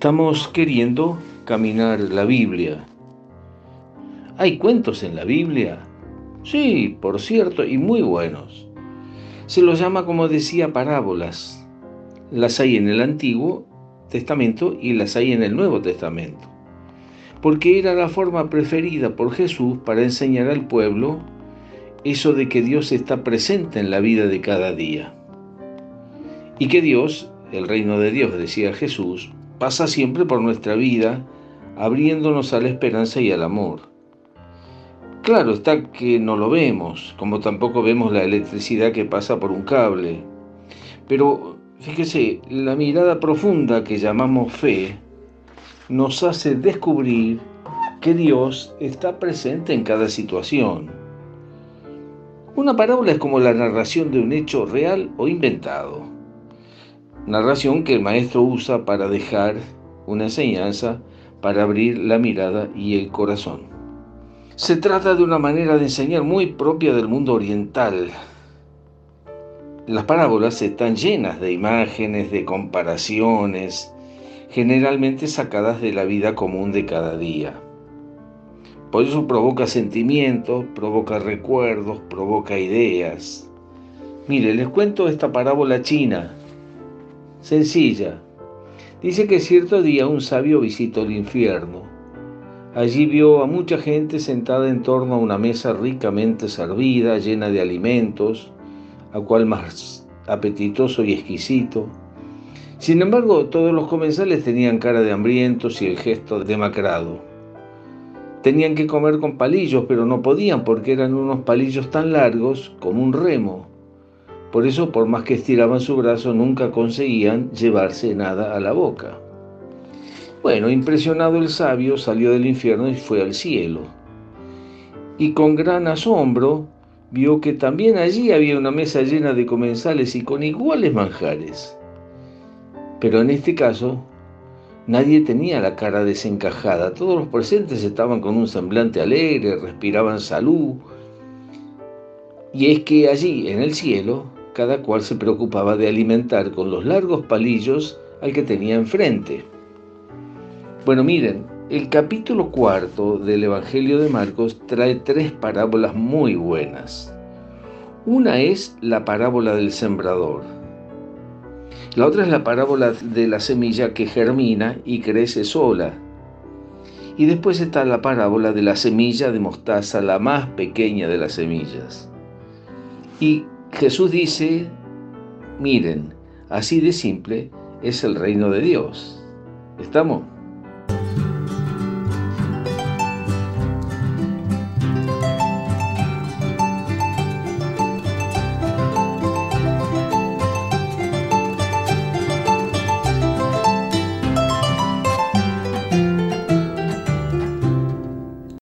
Estamos queriendo caminar la Biblia. ¿Hay cuentos en la Biblia? Sí, por cierto, y muy buenos. Se los llama, como decía, parábolas. Las hay en el Antiguo Testamento y las hay en el Nuevo Testamento. Porque era la forma preferida por Jesús para enseñar al pueblo eso de que Dios está presente en la vida de cada día. Y que Dios, el reino de Dios, decía Jesús, pasa siempre por nuestra vida, abriéndonos a la esperanza y al amor. Claro está que no lo vemos, como tampoco vemos la electricidad que pasa por un cable. Pero fíjese, la mirada profunda que llamamos fe nos hace descubrir que Dios está presente en cada situación. Una parábola es como la narración de un hecho real o inventado narración que el maestro usa para dejar una enseñanza, para abrir la mirada y el corazón. Se trata de una manera de enseñar muy propia del mundo oriental. Las parábolas están llenas de imágenes, de comparaciones, generalmente sacadas de la vida común de cada día. Por eso provoca sentimientos, provoca recuerdos, provoca ideas. Mire, les cuento esta parábola china sencilla. Dice que cierto día un sabio visitó el infierno. Allí vio a mucha gente sentada en torno a una mesa ricamente servida, llena de alimentos, a cual más apetitoso y exquisito. Sin embargo, todos los comensales tenían cara de hambrientos y el gesto demacrado. Tenían que comer con palillos, pero no podían porque eran unos palillos tan largos como un remo por eso, por más que estiraban su brazo, nunca conseguían llevarse nada a la boca. Bueno, impresionado el sabio salió del infierno y fue al cielo. Y con gran asombro vio que también allí había una mesa llena de comensales y con iguales manjares. Pero en este caso, nadie tenía la cara desencajada. Todos los presentes estaban con un semblante alegre, respiraban salud. Y es que allí, en el cielo, cada cual se preocupaba de alimentar con los largos palillos al que tenía enfrente. Bueno, miren, el capítulo cuarto del Evangelio de Marcos trae tres parábolas muy buenas. Una es la parábola del sembrador. La otra es la parábola de la semilla que germina y crece sola. Y después está la parábola de la semilla de mostaza, la más pequeña de las semillas. Y Jesús dice, miren, así de simple es el reino de Dios. ¿Estamos?